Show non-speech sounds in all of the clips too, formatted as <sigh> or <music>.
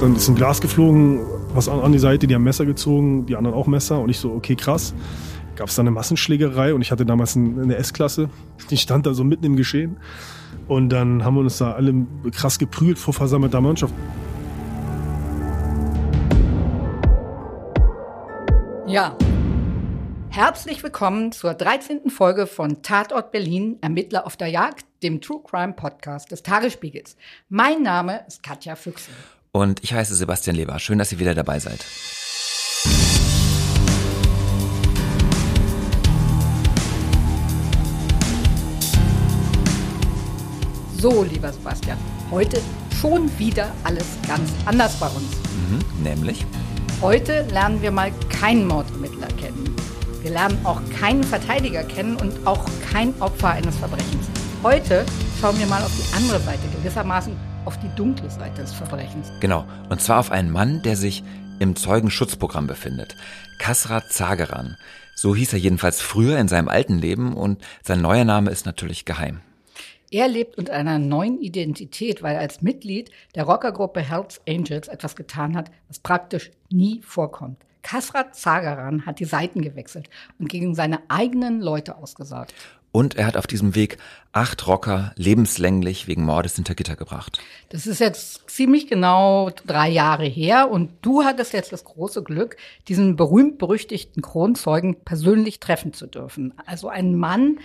Dann ist ein Glas geflogen, was an, an die Seite, die haben Messer gezogen, die anderen auch Messer. Und ich so, okay, krass. Gab es da eine Massenschlägerei und ich hatte damals eine S-Klasse. Die stand da so mitten im Geschehen. Und dann haben wir uns da alle krass geprügelt vor versammelter Mannschaft. Ja. Herzlich willkommen zur 13. Folge von Tatort Berlin, Ermittler auf der Jagd, dem True Crime Podcast des Tagesspiegels. Mein Name ist Katja Füchse. Und ich heiße Sebastian Leber. Schön, dass ihr wieder dabei seid. So, lieber Sebastian, heute schon wieder alles ganz anders bei uns. Mhm, nämlich? Heute lernen wir mal keinen Mordermittler kennen. Wir lernen auch keinen Verteidiger kennen und auch kein Opfer eines Verbrechens. Heute schauen wir mal auf die andere Seite, gewissermaßen auf die dunkle Seite des Verbrechens. Genau, und zwar auf einen Mann, der sich im Zeugenschutzprogramm befindet. Kasrat Zageran. So hieß er jedenfalls früher in seinem alten Leben und sein neuer Name ist natürlich geheim. Er lebt unter einer neuen Identität, weil er als Mitglied der Rockergruppe Hells Angels etwas getan hat, was praktisch nie vorkommt. Kasrat Zagaran hat die Seiten gewechselt und gegen seine eigenen Leute ausgesagt. Und er hat auf diesem Weg acht Rocker lebenslänglich wegen Mordes hinter Gitter gebracht. Das ist jetzt ziemlich genau drei Jahre her und du hattest jetzt das große Glück, diesen berühmt-berüchtigten Kronzeugen persönlich treffen zu dürfen. Also ein Mann,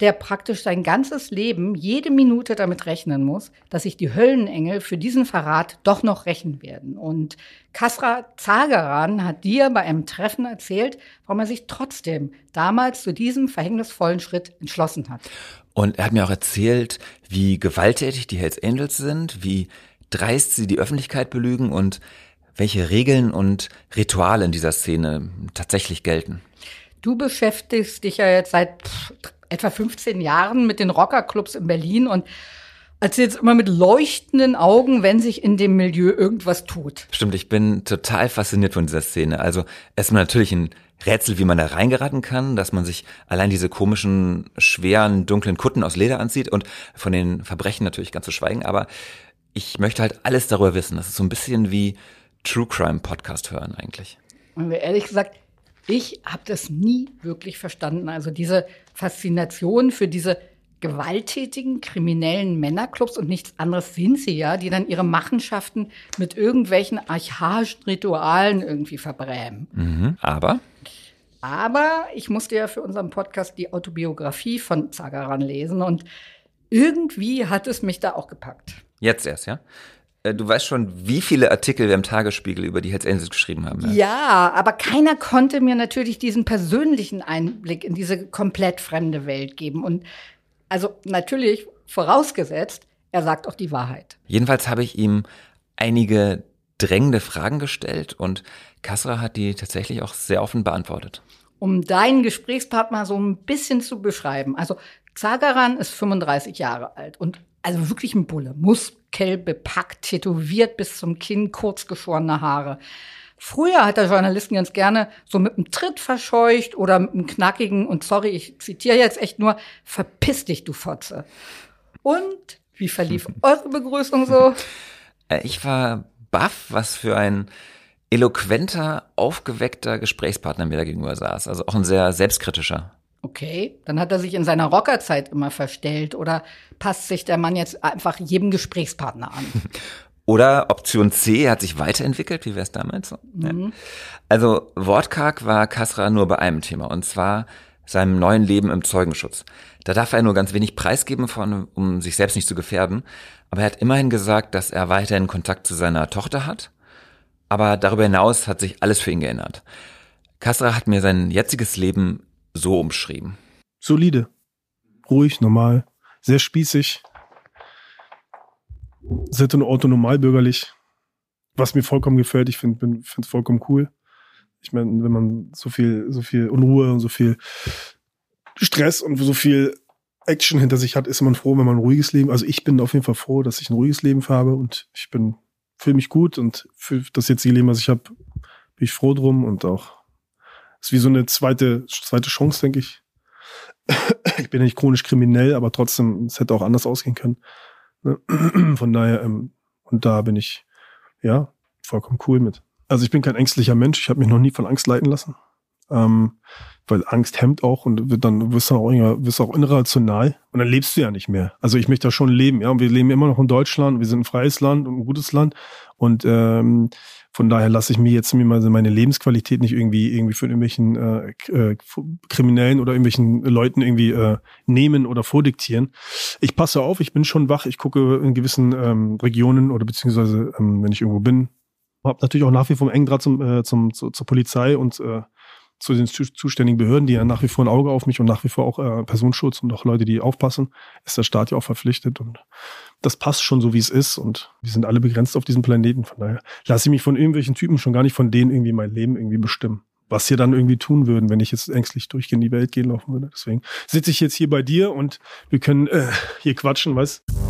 der praktisch sein ganzes Leben jede Minute damit rechnen muss, dass sich die Höllenengel für diesen Verrat doch noch rächen werden. Und Kasra Zagaran hat dir bei einem Treffen erzählt, warum er sich trotzdem damals zu diesem verhängnisvollen Schritt entschlossen hat. Und er hat mir auch erzählt, wie gewalttätig die Hells Angels sind, wie dreist sie die Öffentlichkeit belügen und welche Regeln und Rituale in dieser Szene tatsächlich gelten. Du beschäftigst dich ja jetzt seit etwa 15 Jahren mit den Rockerclubs in Berlin und erzählst immer mit leuchtenden Augen, wenn sich in dem Milieu irgendwas tut. Stimmt, ich bin total fasziniert von dieser Szene. Also erstmal natürlich ein Rätsel, wie man da reingeraten kann, dass man sich allein diese komischen, schweren, dunklen Kutten aus Leder anzieht und von den Verbrechen natürlich ganz zu schweigen. Aber ich möchte halt alles darüber wissen. Das ist so ein bisschen wie True Crime Podcast hören eigentlich. Und ehrlich gesagt, ich habe das nie wirklich verstanden. Also diese Faszination für diese gewalttätigen, kriminellen Männerclubs und nichts anderes sind sie ja, die dann ihre Machenschaften mit irgendwelchen archaischen Ritualen irgendwie verbrämen. Mhm, aber? Aber ich musste ja für unseren Podcast die Autobiografie von Zagaran lesen und irgendwie hat es mich da auch gepackt. Jetzt erst, ja? Äh, du weißt schon, wie viele Artikel wir im Tagesspiegel über die Hells Angels geschrieben haben. Ja? ja, aber keiner konnte mir natürlich diesen persönlichen Einblick in diese komplett fremde Welt geben. Und also natürlich vorausgesetzt, er sagt auch die Wahrheit. Jedenfalls habe ich ihm einige drängende Fragen gestellt und Kasra hat die tatsächlich auch sehr offen beantwortet. Um deinen Gesprächspartner so ein bisschen zu beschreiben. Also Zagaran ist 35 Jahre alt und also wirklich ein Bulle. Muskel bepackt, tätowiert bis zum Kinn, kurzgeschorene Haare. Früher hat der Journalisten ganz gerne so mit einem Tritt verscheucht oder mit einem knackigen, und sorry, ich zitiere jetzt echt nur, verpiss dich, du Fotze. Und wie verlief <laughs> eure Begrüßung so? Äh, ich war baff, was für ein eloquenter, aufgeweckter Gesprächspartner mir da gegenüber saß. Also auch ein sehr selbstkritischer. Okay, dann hat er sich in seiner Rockerzeit immer verstellt oder passt sich der Mann jetzt einfach jedem Gesprächspartner an? <laughs> Oder Option C hat sich weiterentwickelt, wie wäre es damals so? Mhm. Ja. Also wortkarg war Kasra nur bei einem Thema und zwar seinem neuen Leben im Zeugenschutz. Da darf er nur ganz wenig preisgeben, von, um sich selbst nicht zu gefährden. Aber er hat immerhin gesagt, dass er weiterhin Kontakt zu seiner Tochter hat. Aber darüber hinaus hat sich alles für ihn geändert. Kasra hat mir sein jetziges Leben so umschrieben? Solide, ruhig, normal, sehr spießig, sehr autonomalbürgerlich, was mir vollkommen gefällt. Ich finde es vollkommen cool. Ich meine, wenn man so viel, so viel Unruhe und so viel Stress und so viel Action hinter sich hat, ist man froh, wenn man ein ruhiges Leben. Also ich bin auf jeden Fall froh, dass ich ein ruhiges Leben habe und ich bin fühle mich gut und für das jetzige Leben, was ich habe, bin ich froh drum und auch ist wie so eine zweite, zweite Chance, denke ich. ich bin nicht chronisch kriminell, aber trotzdem, es hätte auch anders ausgehen können. Ne? <clears throat> Von daher, ähm, und da bin ich, ja, vollkommen cool mit. Also ich bin kein ängstlicher Mensch. Ich habe mich noch nie von Angst leiten lassen. Ähm, weil Angst hemmt auch und wird dann wirst du auch, auch irrational und dann lebst du ja nicht mehr. Also ich möchte da schon leben, ja. Und wir leben immer noch in Deutschland, wir sind ein freies Land und ein gutes Land und ähm, von daher lasse ich mir jetzt meine Lebensqualität nicht irgendwie irgendwie von irgendwelchen äh, äh, Kriminellen oder irgendwelchen Leuten irgendwie äh, nehmen oder vordiktieren. Ich passe auf, ich bin schon wach, ich gucke in gewissen ähm, Regionen oder beziehungsweise ähm, wenn ich irgendwo bin, habe natürlich auch nach wie vor einen engen Draht zum, äh, zum, zu, zur Polizei und äh, zu den zuständigen Behörden, die ja nach wie vor ein Auge auf mich und nach wie vor auch äh, Personenschutz und auch Leute, die aufpassen, ist der Staat ja auch verpflichtet und das passt schon so, wie es ist und wir sind alle begrenzt auf diesem Planeten. Von daher lasse ich mich von irgendwelchen Typen schon gar nicht von denen irgendwie mein Leben irgendwie bestimmen. Was sie dann irgendwie tun würden, wenn ich jetzt ängstlich durch in die Welt gehen laufen würde. Deswegen sitze ich jetzt hier bei dir und wir können äh, hier quatschen, weißt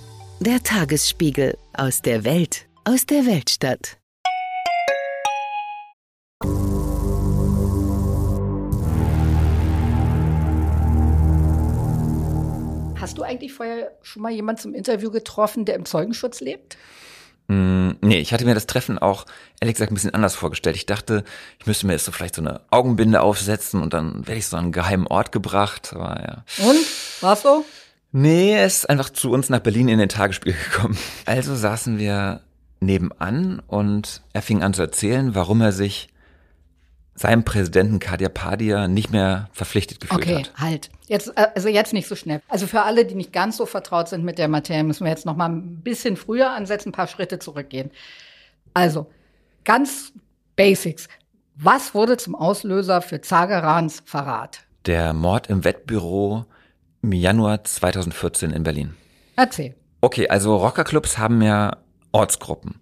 Der Tagesspiegel aus der Welt, aus der Weltstadt. Hast du eigentlich vorher schon mal jemanden zum Interview getroffen, der im Zeugenschutz lebt? Mm, nee, ich hatte mir das Treffen auch ehrlich gesagt ein bisschen anders vorgestellt. Ich dachte, ich müsste mir jetzt so vielleicht so eine Augenbinde aufsetzen und dann werde ich so an einen geheimen Ort gebracht. Aber ja. Und? War's so? Nee, er ist einfach zu uns nach Berlin in den Tagesspiel gekommen. Also saßen wir nebenan und er fing an zu erzählen, warum er sich seinem Präsidenten Kadia Padia nicht mehr verpflichtet gefühlt okay, hat. Okay, halt. Jetzt, äh, also jetzt nicht so schnell. Also für alle, die nicht ganz so vertraut sind mit der Materie, müssen wir jetzt noch mal ein bisschen früher ansetzen, ein paar Schritte zurückgehen. Also, ganz Basics. Was wurde zum Auslöser für Zagerans Verrat? Der Mord im Wettbüro im Januar 2014 in Berlin. Erzähl. Okay, also Rockerclubs haben ja Ortsgruppen.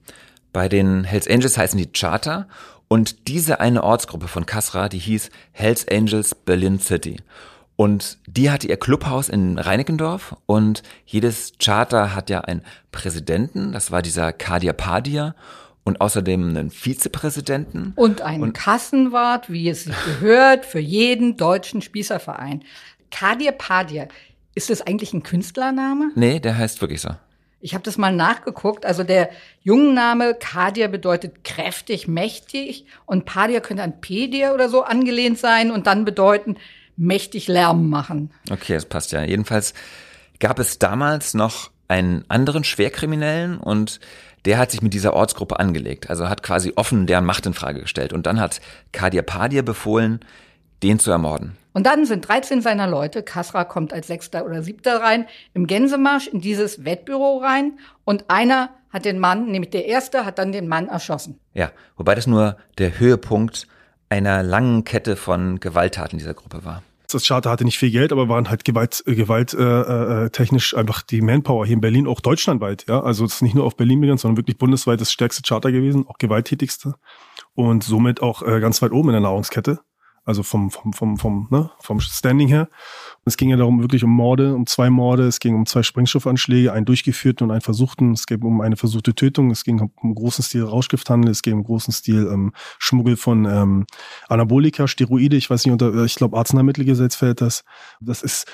Bei den Hells Angels heißen die Charter und diese eine Ortsgruppe von Kasra, die hieß Hells Angels Berlin City. Und die hatte ihr Clubhaus in Reinickendorf und jedes Charter hat ja einen Präsidenten, das war dieser Kadir Padia und außerdem einen Vizepräsidenten. Und einen und Kassenwart, wie es sich gehört, für jeden deutschen Spießerverein. Kadir Padir, ist das eigentlich ein Künstlername? Nee, der heißt wirklich so. Ich habe das mal nachgeguckt. Also der Jungenname Kadir bedeutet kräftig, mächtig und Padir könnte an Pedir oder so angelehnt sein und dann bedeuten mächtig Lärm machen. Okay, das passt ja. Jedenfalls gab es damals noch einen anderen Schwerkriminellen und der hat sich mit dieser Ortsgruppe angelegt. Also hat quasi offen deren Macht in Frage gestellt. Und dann hat Kadir Padir befohlen, den zu ermorden. Und dann sind 13 seiner Leute, Kasra kommt als Sechster oder Siebter rein, im Gänsemarsch in dieses Wettbüro rein und einer hat den Mann, nämlich der Erste, hat dann den Mann erschossen. Ja, wobei das nur der Höhepunkt einer langen Kette von Gewalttaten dieser Gruppe war. Das Charter hatte nicht viel Geld, aber waren halt Gewalt, äh, Gewalt äh, äh, technisch einfach die Manpower hier in Berlin, auch deutschlandweit. Ja, also es ist nicht nur auf Berlin begrenzt, sondern wirklich bundesweit das stärkste Charter gewesen, auch gewalttätigste und somit auch äh, ganz weit oben in der Nahrungskette also vom, vom, vom, vom, ne, vom Standing her. Und es ging ja darum, wirklich um Morde, um zwei Morde, es ging um zwei Sprengstoffanschläge, einen durchgeführten und einen versuchten, es ging um eine versuchte Tötung, es ging um großen Stil Rauschgifthandel, es ging um großen Stil ähm, Schmuggel von ähm, Anabolika, Steroide, ich weiß nicht, unter, ich glaube Arzneimittelgesetz fällt das. Das ist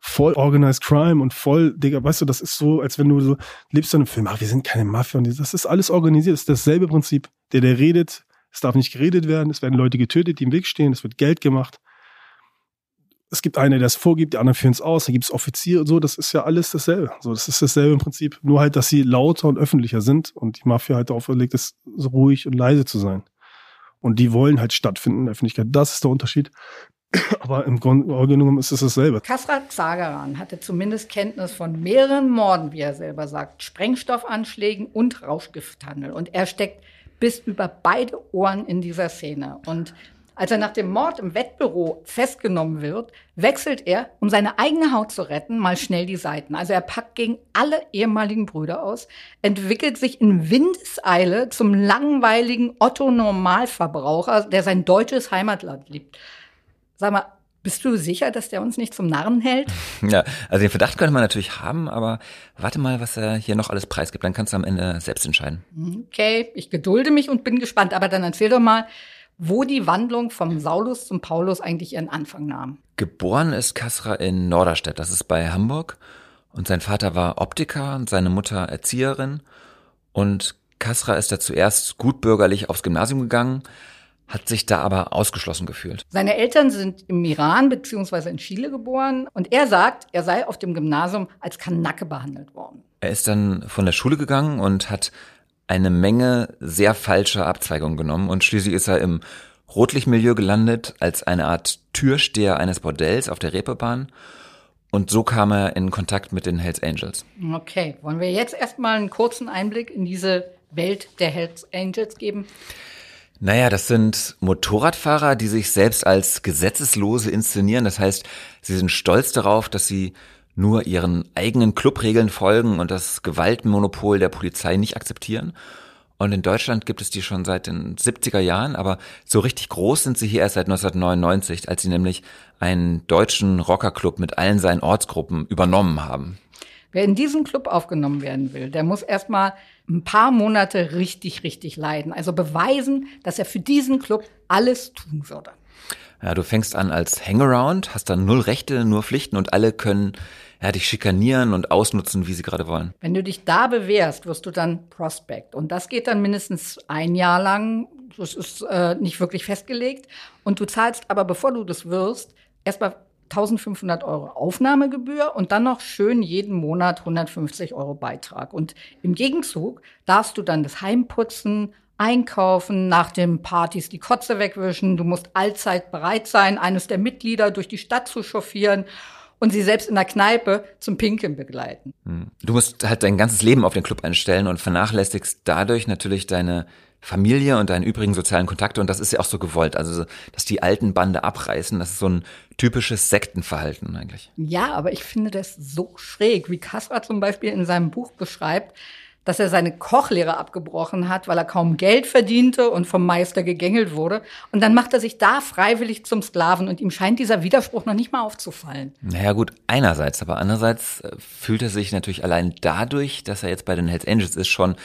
voll organized crime und voll, Digga, weißt du, das ist so, als wenn du so lebst in einem Film, ach, wir sind keine Mafia und das ist alles organisiert, das ist dasselbe Prinzip. Der, der redet, es darf nicht geredet werden. Es werden Leute getötet, die im Weg stehen. Es wird Geld gemacht. Es gibt einen, der es vorgibt, die anderen führen es aus. Da gibt es Offiziere und so. Das ist ja alles dasselbe. So, das ist dasselbe im Prinzip. Nur halt, dass sie lauter und öffentlicher sind und die Mafia halt darauf verlegt ist, so ruhig und leise zu sein. Und die wollen halt stattfinden in der Öffentlichkeit. Das ist der Unterschied. <clears throat> Aber im Grunde genommen ist es dasselbe. Kasrat Zagaran hatte zumindest Kenntnis von mehreren Morden, wie er selber sagt, Sprengstoffanschlägen und Rauschgifthandel. Und er steckt bis über beide Ohren in dieser Szene. Und Als er nach dem Mord im Wettbüro festgenommen wird, wechselt er, um seine eigene Haut zu retten, mal schnell die Seiten. Also er packt gegen alle ehemaligen Brüder aus, entwickelt sich in Windeseile zum langweiligen Otto Normalverbraucher, der sein deutsches Heimatland liebt. Sag mal, bist du sicher, dass der uns nicht zum Narren hält? <laughs> Ja, also den Verdacht könnte man natürlich haben, aber warte mal, was er hier noch alles preisgibt. Dann kannst du am Ende selbst entscheiden. Okay, ich gedulde mich und bin gespannt. Aber dann erzähl doch mal, wo die Wandlung vom Saulus zum Paulus eigentlich ihren Anfang nahm. Geboren ist Kasra in Norderstedt, das ist bei Hamburg. Und sein Vater war Optiker und seine Mutter Erzieherin. Und Kasra ist da zuerst gutbürgerlich aufs Gymnasium gegangen, hat sich da aber ausgeschlossen gefühlt. Seine Eltern sind im Iran beziehungsweise in Chile geboren und er sagt, er sei auf dem Gymnasium als Kanacke behandelt worden. Er ist dann von der Schule gegangen und hat eine Menge sehr falscher Abzweigungen genommen und schließlich ist er im Rotlichtmilieu gelandet als eine Art Türsteher eines Bordells auf der Reeperbahn und so kam er in Kontakt mit den Hells Angels. Okay, wollen wir jetzt erstmal einen kurzen Einblick in diese Welt der Hells Angels geben? Naja, das sind Motorradfahrer, die sich selbst als Gesetzeslose inszenieren. Das heißt, sie sind stolz darauf, dass sie nur ihren eigenen Clubregeln folgen und das Gewaltmonopol der Polizei nicht akzeptieren. Und in Deutschland gibt es die schon seit den 70er Jahren, aber so richtig groß sind sie hier erst seit 1999, als sie nämlich einen deutschen Rockerclub mit allen seinen Ortsgruppen übernommen haben. Wer in diesen Club aufgenommen werden will, der muss erstmal ein paar Monate richtig, richtig leiden. Also beweisen, dass er für diesen Club alles tun würde. Ja, du fängst an als Hangaround, hast dann null Rechte, nur Pflichten und alle können ja, dich schikanieren und ausnutzen, wie sie gerade wollen. Wenn du dich da bewährst, wirst du dann Prospect. Und das geht dann mindestens ein Jahr lang. Das ist äh, nicht wirklich festgelegt. Und du zahlst aber, bevor du das wirst, erstmal 1500 Euro Aufnahmegebühr und dann noch schön jeden Monat 150 Euro Beitrag. Und im Gegenzug darfst du dann das Heim putzen, einkaufen, nach den Partys die Kotze wegwischen. Du musst allzeit bereit sein, eines der Mitglieder durch die Stadt zu chauffieren und sie selbst in der Kneipe zum Pinkeln begleiten. Hm. Du musst halt dein ganzes Leben auf den Club einstellen und vernachlässigst dadurch natürlich deine Familie und deine übrigen sozialen Kontakte und das ist ja auch so gewollt. Also, dass die alten Bande abreißen, das ist so ein typisches Sektenverhalten eigentlich. Ja, aber ich finde das so schräg, wie Kaspar zum Beispiel in seinem Buch beschreibt, dass er seine Kochlehre abgebrochen hat, weil er kaum Geld verdiente und vom Meister gegängelt wurde. Und dann macht er sich da freiwillig zum Sklaven und ihm scheint dieser Widerspruch noch nicht mal aufzufallen. Naja gut, einerseits, aber andererseits äh, fühlt er sich natürlich allein dadurch, dass er jetzt bei den Hells Angels ist, schon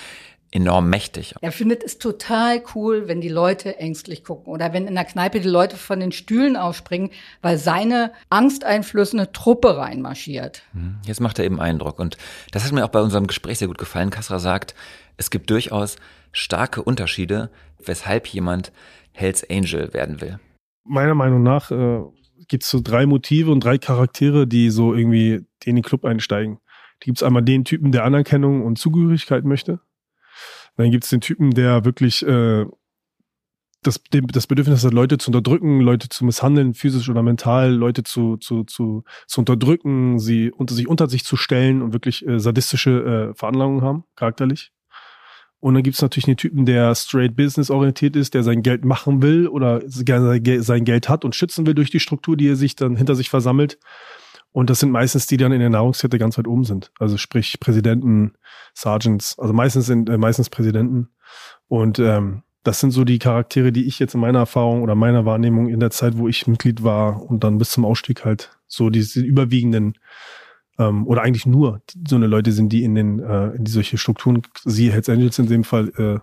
enorm mächtig. Er findet es total cool, wenn die Leute ängstlich gucken oder wenn in der Kneipe die Leute von den Stühlen aufspringen, weil seine angsteinflößende Truppe reinmarschiert. Hm, jetzt macht er eben Eindruck und das hat mir auch bei unserem Gespräch sehr gut gefallen. Kassra sagt, es gibt durchaus starke Unterschiede, weshalb jemand Hells Angel werden will. Meiner Meinung nach äh, gibt es so drei Motive und drei Charaktere, die so irgendwie in den Club einsteigen. Die gibt es einmal den Typen, der Anerkennung und Zugehörigkeit möchte. Dann gibt es den Typen, der wirklich äh, das, das Bedürfnis hat, Leute zu unterdrücken, Leute zu misshandeln, physisch oder mental, Leute zu, zu, zu, zu unterdrücken, sie unter sich unter sich zu stellen und wirklich äh, sadistische äh, Veranlagungen haben, charakterlich. Und dann gibt es natürlich den Typen, der straight business orientiert ist, der sein Geld machen will oder sein Geld hat und schützen will durch die Struktur, die er sich dann hinter sich versammelt. Und das sind meistens die, die dann in der Nahrungskette ganz weit oben sind. Also sprich Präsidenten, Sergeants, also meistens sind äh, meistens Präsidenten. Und ähm, das sind so die Charaktere, die ich jetzt in meiner Erfahrung oder meiner Wahrnehmung in der Zeit, wo ich Mitglied war und dann bis zum Ausstieg halt so diese überwiegenden ähm, oder eigentlich nur so eine Leute sind, die in den äh, in die solche Strukturen, sie Hells Angels in dem Fall äh,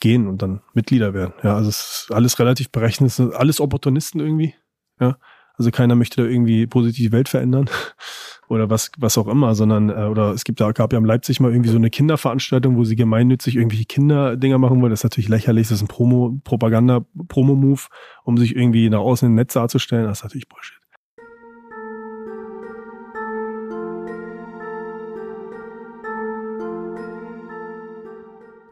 gehen und dann Mitglieder werden. Ja, also es ist alles relativ berechnet, alles Opportunisten irgendwie. Ja, also keiner möchte da irgendwie positiv die Welt verändern <laughs> oder was, was auch immer, sondern, äh, oder es gibt da, gab ja in Leipzig mal irgendwie so eine Kinderveranstaltung, wo sie gemeinnützig irgendwelche Kinderdinger machen wollen. Das ist natürlich lächerlich, das ist ein Promo, Propaganda, Promo-Move, um sich irgendwie nach außen in Netz darzustellen. Das ist natürlich Bullshit.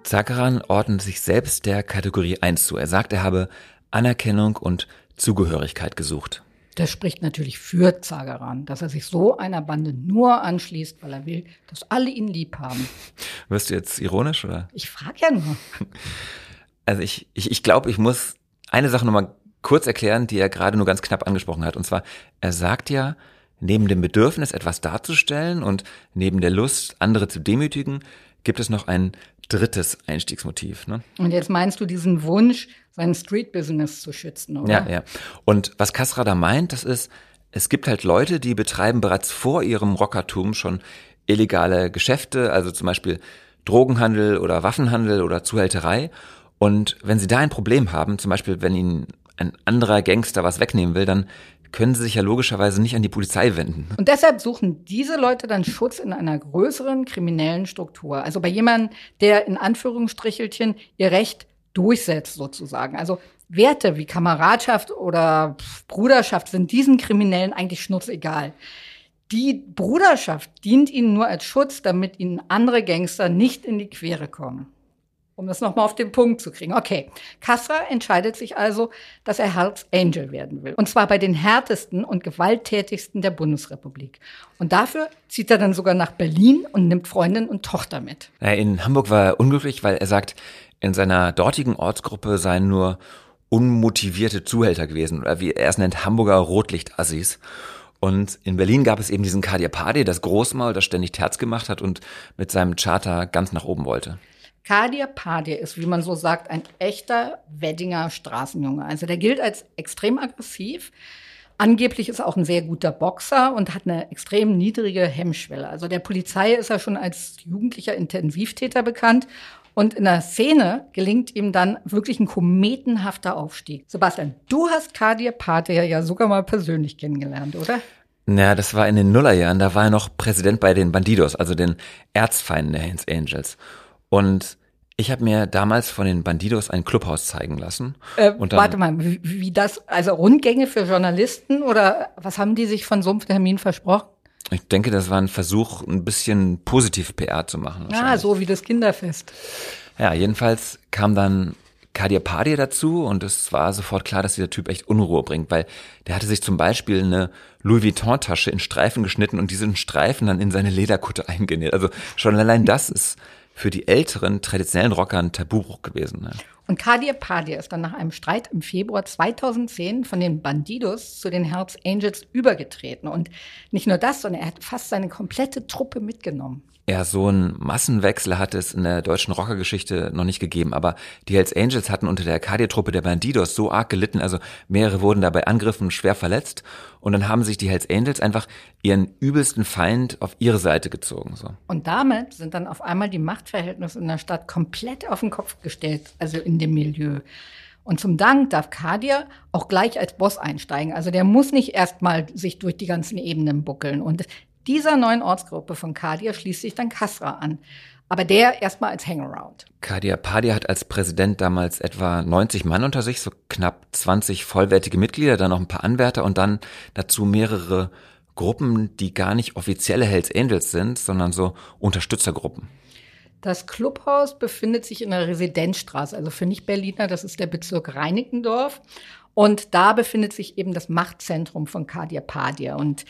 Zakaran ordnet sich selbst der Kategorie 1 zu. Er sagt, er habe Anerkennung und Zugehörigkeit gesucht. Das spricht natürlich für Zagaran, dass er sich so einer Bande nur anschließt, weil er will, dass alle ihn lieb haben. <laughs> Wirst du jetzt ironisch, oder? Ich frage ja nur. <laughs> Also ich, ich, ich glaube, ich muss eine Sache nochmal kurz erklären, die er gerade nur ganz knapp angesprochen hat. Und zwar, er sagt ja, neben dem Bedürfnis, etwas darzustellen und neben der Lust, andere zu demütigen, gibt es noch ein drittes Einstiegsmotiv. Ne? Und jetzt meinst du diesen Wunsch, sein Street-Business zu schützen, oder? Ja, ja. Und was Kasra da meint, das ist, es gibt halt Leute, die betreiben bereits vor ihrem Rockertum schon illegale Geschäfte, also zum Beispiel Drogenhandel oder Waffenhandel oder Zuhälterei. Und wenn sie da ein Problem haben, zum Beispiel wenn ihnen ein anderer Gangster was wegnehmen will, dann können sie sich ja logischerweise nicht an die Polizei wenden. Und deshalb suchen diese Leute dann Schutz in einer größeren kriminellen Struktur. Also bei jemandem, der in Anführungsstrichelchen ihr Recht durchsetzt sozusagen. Also Werte wie Kameradschaft oder Bruderschaft sind diesen Kriminellen eigentlich schnurzegal. Die Bruderschaft dient ihnen nur als Schutz, damit ihnen andere Gangster nicht in die Quere kommen. Um das nochmal auf den Punkt zu kriegen. Okay, Castro entscheidet sich also, dass er Hells Angel werden will. Und zwar bei den härtesten und gewalttätigsten der Bundesrepublik. Und dafür zieht er dann sogar nach Berlin und nimmt Freundin und Tochter mit. In Hamburg war er unglücklich, weil er sagt, in seiner dortigen Ortsgruppe seien nur unmotivierte Zuhälter gewesen. Oder wie er es nennt, Hamburger Rotlichtassis. Und in Berlin gab es eben diesen Kadir Padi, das Großmaul, das ständig Terz gemacht hat und mit seinem Charter ganz nach oben wollte. Kadir Padir ist, wie man so sagt, ein echter Weddinger Straßenjunge. Also der gilt als extrem aggressiv. Angeblich ist er auch ein sehr guter Boxer und hat eine extrem niedrige Hemmschwelle. Also der Polizei ist er schon als jugendlicher Intensivtäter bekannt. Und in der Szene gelingt ihm dann wirklich ein kometenhafter Aufstieg. Sebastian, du hast Kadir Padir ja sogar mal persönlich kennengelernt, oder? Ja, das war in den Nullerjahren. Da war er noch Präsident bei den Bandidos, also den Erzfeinden der Hells Angels. Und ich habe mir damals von den Bandidos ein Clubhaus zeigen lassen. Äh, warte mal, wie, wie, das, also Rundgänge für Journalisten oder was haben die sich von Sumpftermin versprochen? Ich denke, das war ein Versuch, ein bisschen positive PR zu machen. Ja, so wie das Kinderfest. Ja, jedenfalls kam dann Kadir Padir dazu und es war sofort klar, dass dieser Typ echt Unruhe bringt, weil der hatte sich zum Beispiel eine Louis Vuitton-Tasche in Streifen geschnitten und diesen Streifen dann in seine Lederkutte <laughs> eingenäht. Also schon allein das ist für die älteren traditionellen Rocker ein Tabubruch gewesen. Ne? Und Kadir Padir ist dann nach einem Streit im Februar 2010 von den Bandidos zu den Hells Angels übergetreten. Und nicht nur das, sondern er hat fast seine komplette Truppe mitgenommen. Ja, so ein Massenwechsel hat es in der deutschen Rockergeschichte noch nicht gegeben, aber die Hells Angels hatten unter der Arcadia-Truppe der Bandidos so arg gelitten, also mehrere wurden dabei Angriffen schwer verletzt und dann haben sich die Hells Angels einfach ihren übelsten Feind auf ihre Seite gezogen. So. Und damit sind dann auf einmal die Machtverhältnisse in der Stadt komplett auf den Kopf gestellt, also in dem Milieu. Und zum Dank darf Kadir auch gleich als Boss einsteigen. Also der muss nicht erstmal sich durch die ganzen Ebenen buckeln. Und dieser neuen Ortsgruppe von Kadir schließt sich dann Kasra an. Aber der erstmal als Hangaround. Kadir Padir hat als Präsident damals etwa 90 Mann unter sich, so knapp 20 vollwertige Mitglieder, dann noch ein paar Anwärter und dann dazu mehrere Gruppen, die gar nicht offizielle Hells Angels sind, sondern so Unterstützergruppen. Das Clubhaus befindet sich in der Residenzstraße, also für Nicht-Berliner, das ist der Bezirk Reinickendorf. Und da befindet sich eben das Machtzentrum von Kadir Padir. Und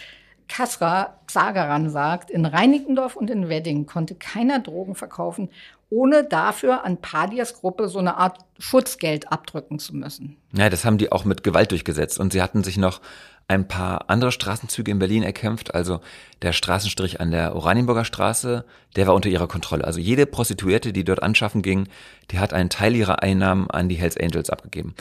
Kasra Zagaran sagt, in Reinickendorf und in Wedding konnte keiner Drogen verkaufen, ohne dafür an Padias Gruppe so eine Art Schutzgeld abdrücken zu müssen. Ja, das haben die auch mit Gewalt durchgesetzt. Und sie hatten sich noch ein paar andere Straßenzüge in Berlin erkämpft. Also der Straßenstrich an der Oranienburger Straße, der war unter ihrer Kontrolle. Also jede Prostituierte, die dort anschaffen ging, die hat einen Teil ihrer Einnahmen an die Hells Angels abgegeben.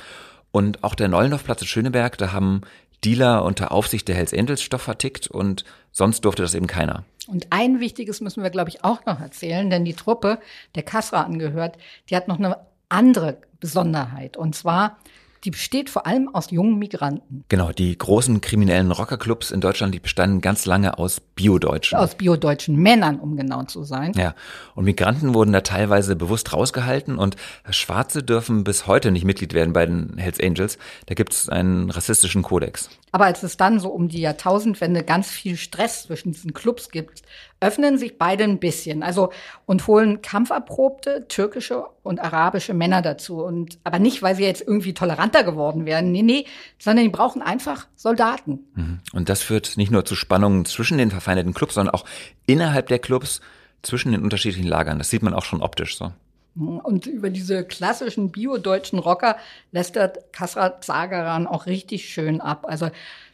Und auch der Neulendorfplatz in Schöneberg, da haben Dealer unter Aufsicht der Hells Angels Stoff vertickt und sonst durfte das eben keiner. Und ein wichtiges müssen wir, glaube ich, auch noch erzählen, denn die Truppe, der Kasra angehört, die hat noch eine andere Besonderheit. Und zwar die besteht vor allem aus jungen Migranten. Genau, die großen kriminellen Rockerclubs in Deutschland, die bestanden ganz lange aus Biodeutschen. Aus biodeutschen Männern, um genau zu sein. Ja, und Migranten wurden da teilweise bewusst rausgehalten und Schwarze dürfen bis heute nicht Mitglied werden bei den Hells Angels. Da gibt es einen rassistischen Kodex. Aber als es dann so um die Jahrtausendwende ganz viel Stress zwischen diesen Clubs gibt, öffnen sich beide ein bisschen. Also und holen kampferprobte türkische und arabische Männer dazu. Und aber nicht, weil sie jetzt irgendwie toleranter geworden wären. Nee, nee, sondern die brauchen einfach Soldaten. Mhm. Und das führt nicht nur zu Spannungen zwischen den verfeindeten Clubs, sondern auch innerhalb der Clubs zwischen den unterschiedlichen Lagern. Das sieht man auch schon optisch so. Und über diese klassischen bio-deutschen Rocker lästert Kasrat Sagaran auch richtig schön ab. Also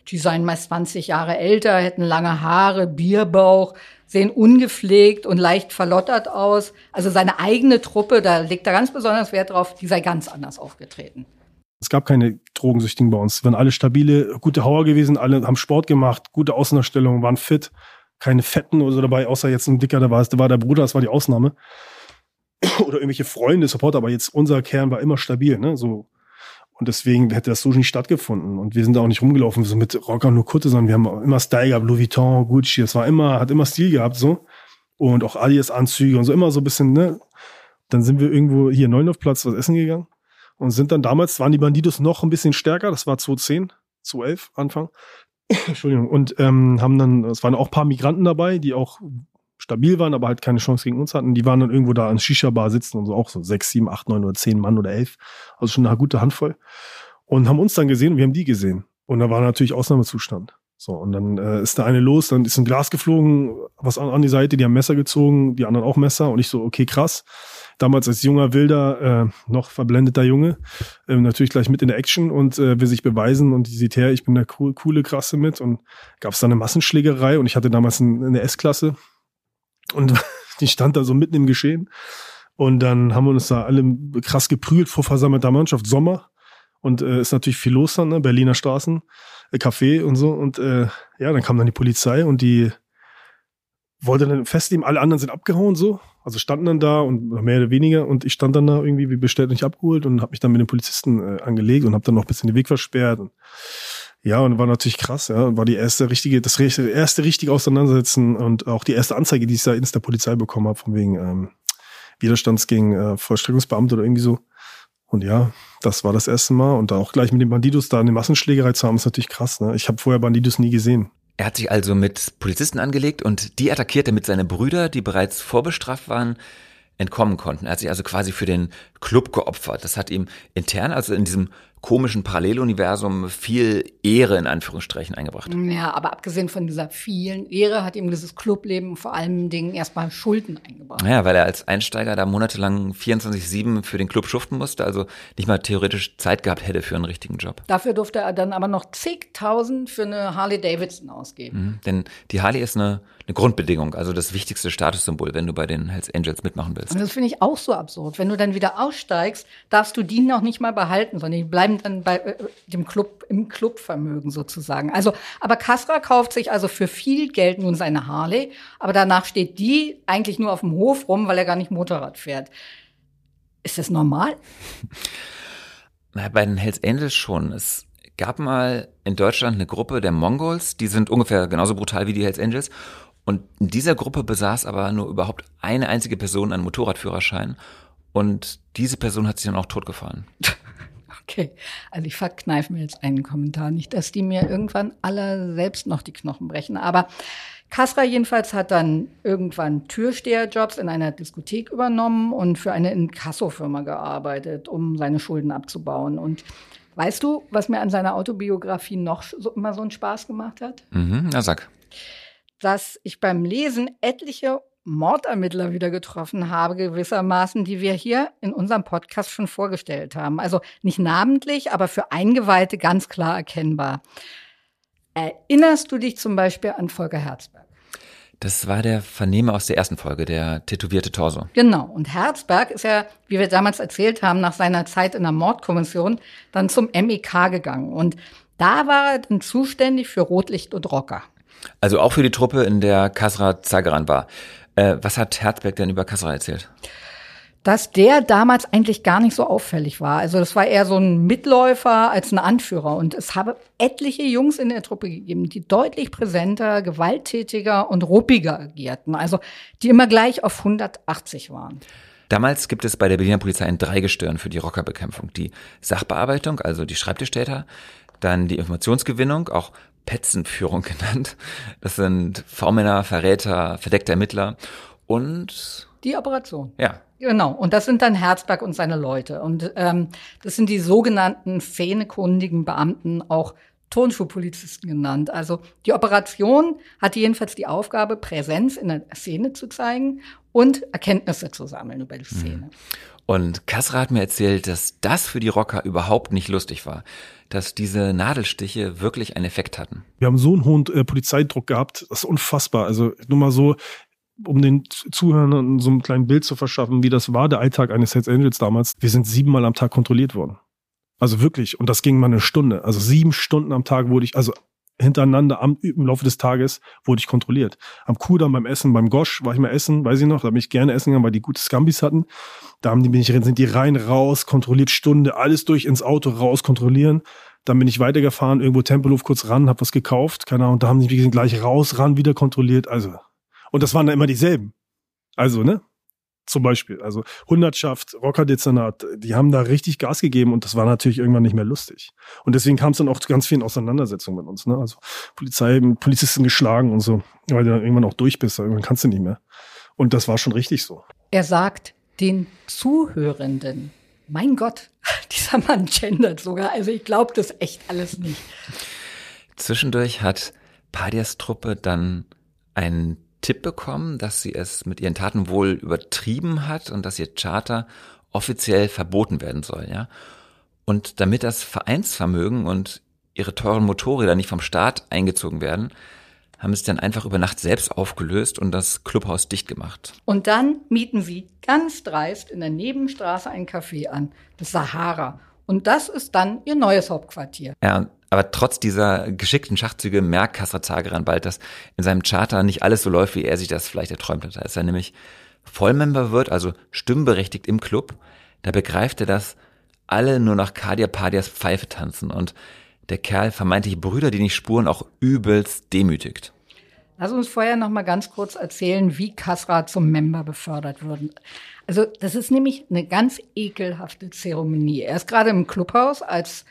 die seien meist 20 Jahre älter, hätten lange Haare, Bierbauch, sehen ungepflegt und leicht verlottert aus. Also seine eigene Truppe, da legt er ganz besonders Wert drauf, die sei ganz anders aufgetreten. Es gab keine Drogensüchtigen bei uns. Es waren alle stabile, gute Hauer gewesen, alle haben Sport gemacht, gute Außenausstellungen, waren fit, keine Fetten oder so dabei, außer jetzt ein Dicker, da war, da war der Bruder, das war die Ausnahme. <clears throat> oder irgendwelche Freunde, Supporter, aber jetzt unser Kern war immer stabil, ne? So. Und deswegen hätte das so nicht stattgefunden. Und wir sind da auch nicht rumgelaufen, so mit Rocker nur Kutte, sondern wir haben immer Style gehabt, Louis Vuitton, Gucci, das war immer, hat immer Stil gehabt, so. Und auch Alias Anzüge und so immer so ein bisschen, ne? Dann sind wir irgendwo hier Neunlaufplatz was essen gegangen und sind dann damals, waren die Bandidos noch ein bisschen stärker, das war 2010, 2011 Anfang. <coughs> Entschuldigung. Und ähm, haben dann, es waren auch paar Migranten dabei, die auch stabil waren, aber halt keine Chance gegen uns hatten. Die waren dann irgendwo da an Shisha-Bar sitzen und so auch so sechs, sieben, acht, neun oder zehn Mann oder elf. Also schon eine gute Handvoll. Und haben uns dann gesehen und wir haben die gesehen. Und da war natürlich Ausnahmezustand. So, und dann äh, ist da eine los, dann ist ein Glas geflogen, was an, an die Seite, die haben Messer gezogen, die anderen auch Messer und ich so, okay, krass. Damals als junger, wilder, äh, noch verblendeter Junge, äh, natürlich gleich mit in der Action und äh, will sich beweisen und die sieht her, ich bin der cool, coole Krasse mit und gab es da eine Massenschlägerei und ich hatte damals ein, eine S-Klasse und <laughs> die stand da so mitten im Geschehen. Und dann haben wir uns da alle krass geprügelt vor versammelter Mannschaft, Sommer. Und äh, ist natürlich viel los dann, ne? Berliner Straßen, äh, Café und so. Und äh, ja, dann kam dann die Polizei und die wollte dann festnehmen, alle anderen sind abgehauen so. Also standen dann da und mehr oder weniger und ich stand dann da irgendwie wie bestellt nicht abgeholt und habe mich dann mit den Polizisten äh, angelegt und habe dann noch ein bisschen den Weg versperrt. Und ja, und war natürlich krass, ja. War die erste richtige, das erste richtige Auseinandersetzen und auch die erste Anzeige, die ich da in der Polizei bekommen habe, von wegen ähm, Widerstands gegen äh, Vollstreckungsbeamte oder irgendwie so. Und ja, das war das erste Mal. Und da auch gleich mit den Bandidos da eine Massenschlägerei zu haben, ist natürlich krass. Ne? Ich habe vorher Bandidos nie gesehen. Er hat sich also mit Polizisten angelegt und die attackierte mit seine Brüder, die bereits vorbestraft waren, entkommen konnten. Er hat sich also quasi für den Club geopfert. Das hat ihm intern, also in diesem komischen Paralleluniversum viel Ehre in Anführungsstrichen eingebracht. Ja, aber abgesehen von dieser vielen Ehre hat ihm dieses Clubleben vor allen Dingen erstmal Schulden eingebracht. Ja, weil er als Einsteiger da monatelang 24-7 für den Club schuften musste, also nicht mal theoretisch Zeit gehabt hätte für einen richtigen Job. Dafür durfte er dann aber noch zigtausend für eine Harley Davidson ausgeben. Mhm, denn die Harley ist eine, eine Grundbedingung, also das wichtigste Statussymbol, wenn du bei den Hells Angels mitmachen willst. Und das finde ich auch so absurd. Wenn du dann wieder aussteigst, darfst du die noch nicht mal behalten, sondern die bleiben dann bei äh, dem Club, im Clubvermögen sozusagen. Also, aber Kasra kauft sich also für viel Geld nun seine Harley, aber danach steht die eigentlich nur auf dem Hof rum, weil er gar nicht Motorrad fährt. Ist das normal? <laughs> Na, bei den Hells Angels schon. Es gab mal in Deutschland eine Gruppe der Mongols, die sind ungefähr genauso brutal wie die Hells Angels. Und in dieser Gruppe besaß aber nur überhaupt eine einzige Person einen Motorradführerschein. Und diese Person hat sich dann auch totgefahren. <laughs> Okay, also ich verkneife mir jetzt einen Kommentar. Nicht, dass die mir irgendwann alle selbst noch die Knochen brechen. Aber Kasra jedenfalls hat dann irgendwann Türsteherjobs in einer Diskothek übernommen und für eine Inkasso-Firma gearbeitet, um seine Schulden abzubauen. Und weißt du, was mir an seiner Autobiografie noch so, immer so einen Spaß gemacht hat? Mhm, na sag. Dass ich beim Lesen etliche Mordermittler wieder getroffen habe, gewissermaßen, die wir hier in unserem Podcast schon vorgestellt haben. Also nicht namentlich, aber für Eingeweihte ganz klar erkennbar. Erinnerst du dich zum Beispiel an Volker Herzberg? Das war der Vernehmer aus der ersten Folge, der tätowierte Torso. Genau. Und Herzberg ist ja, wie wir damals erzählt haben, nach seiner Zeit in der Mordkommission dann zum MEK gegangen. Und da war er dann zuständig für Rotlicht und Rocker. Also auch für die Truppe, in der Kasra Zageran war. Äh, was hat Herzberg denn über Kasra erzählt? Dass der damals eigentlich gar nicht so auffällig war. Also das war eher so ein Mitläufer als ein Anführer. Und es habe etliche Jungs in der Truppe gegeben, die deutlich präsenter, gewalttätiger und ruppiger agierten. Also die immer gleich auf 180 waren. Damals gibt es bei der Berliner Polizei ein Dreigestirn für die Rockerbekämpfung. Die Sachbearbeitung, also die Schreibtischtäter, dann die Informationsgewinnung, auch Petzenführung <laughs> genannt. Das sind V-Männer, Verräter, verdeckte Ermittler und die Operation. Ja. Genau. Und das sind dann Herzberg und seine Leute. Und ähm, das sind die sogenannten fähnekundigen Beamten, auch Turnschuhpolizisten genannt. Also die Operation hatte jedenfalls die Aufgabe, Präsenz in der Szene zu zeigen und Erkenntnisse zu sammeln über die mhm. Szene. Und Kassra hat mir erzählt, dass das für die Rocker überhaupt nicht lustig war, dass diese Nadelstiche wirklich einen Effekt hatten. Wir haben so einen hohen äh, Polizeidruck gehabt, das ist unfassbar. Also nur mal so, um den Zuhörern so ein kleines Bild zu verschaffen, wie das war, der Alltag eines Hells Angels damals. Wir sind siebenmal am Tag kontrolliert worden. Also wirklich. Und das ging mal eine Stunde. Also sieben Stunden am Tag wurde ich, also hintereinander am, im Laufe des Tages wurde ich kontrolliert. Am Kudamm beim Essen, beim Gosch war ich mal essen, weiß ich noch, da bin ich gerne essen gegangen, weil die gute Scambis hatten. Da haben die, bin ich, sind die rein, raus, kontrolliert Stunde, alles durch ins Auto raus, kontrollieren. Dann bin ich weitergefahren, irgendwo Tempelhof kurz ran, hab was gekauft, keine Ahnung, da haben die mich gleich raus, ran, wieder kontrolliert, also. Und das waren dann immer dieselben. Also, ne? Zum Beispiel. Also Hundertschaft, Rockerdezernat, die haben da richtig Gas gegeben und das war natürlich irgendwann nicht mehr lustig. Und deswegen kam es dann auch zu ganz vielen Auseinandersetzungen mit uns. Ne? Also Polizei, Polizisten geschlagen und so, weil du dann irgendwann auch durch bist, irgendwann kannst du nicht mehr. Und das war schon richtig so. Er sagt den Zuhörenden, mein Gott, <laughs> dieser Mann gendert sogar. Also ich glaube das echt alles nicht. Zwischendurch hat Padias Truppe dann einen Tipp bekommen, dass sie es mit ihren Taten wohl übertrieben hat und dass ihr Charter offiziell verboten werden soll, ja. Und damit das Vereinsvermögen und ihre teuren Motorräder nicht vom Staat eingezogen werden, haben sie es dann einfach über Nacht selbst aufgelöst und das Clubhaus dicht gemacht. Und dann mieten sie ganz dreist in der Nebenstraße ein Café an, das Sahara. Und das ist dann ihr neues Hauptquartier. Ja, aber trotz dieser geschickten Schachzüge merkt Kassra Zageran bald, dass in seinem Charter nicht alles so läuft, wie er sich das vielleicht erträumt hat. Als er nämlich Vollmember wird, also stimmberechtigt im Club, da begreift er, dass alle nur nach Kadia Padias Pfeife tanzen und der Kerl vermeintlich Brüder, die nicht spuren, auch übelst demütigt. Lass uns vorher noch mal ganz kurz erzählen, wie Kasra zum Member befördert wird. Also das ist nämlich eine ganz ekelhafte Zeremonie. Er ist gerade im Clubhaus als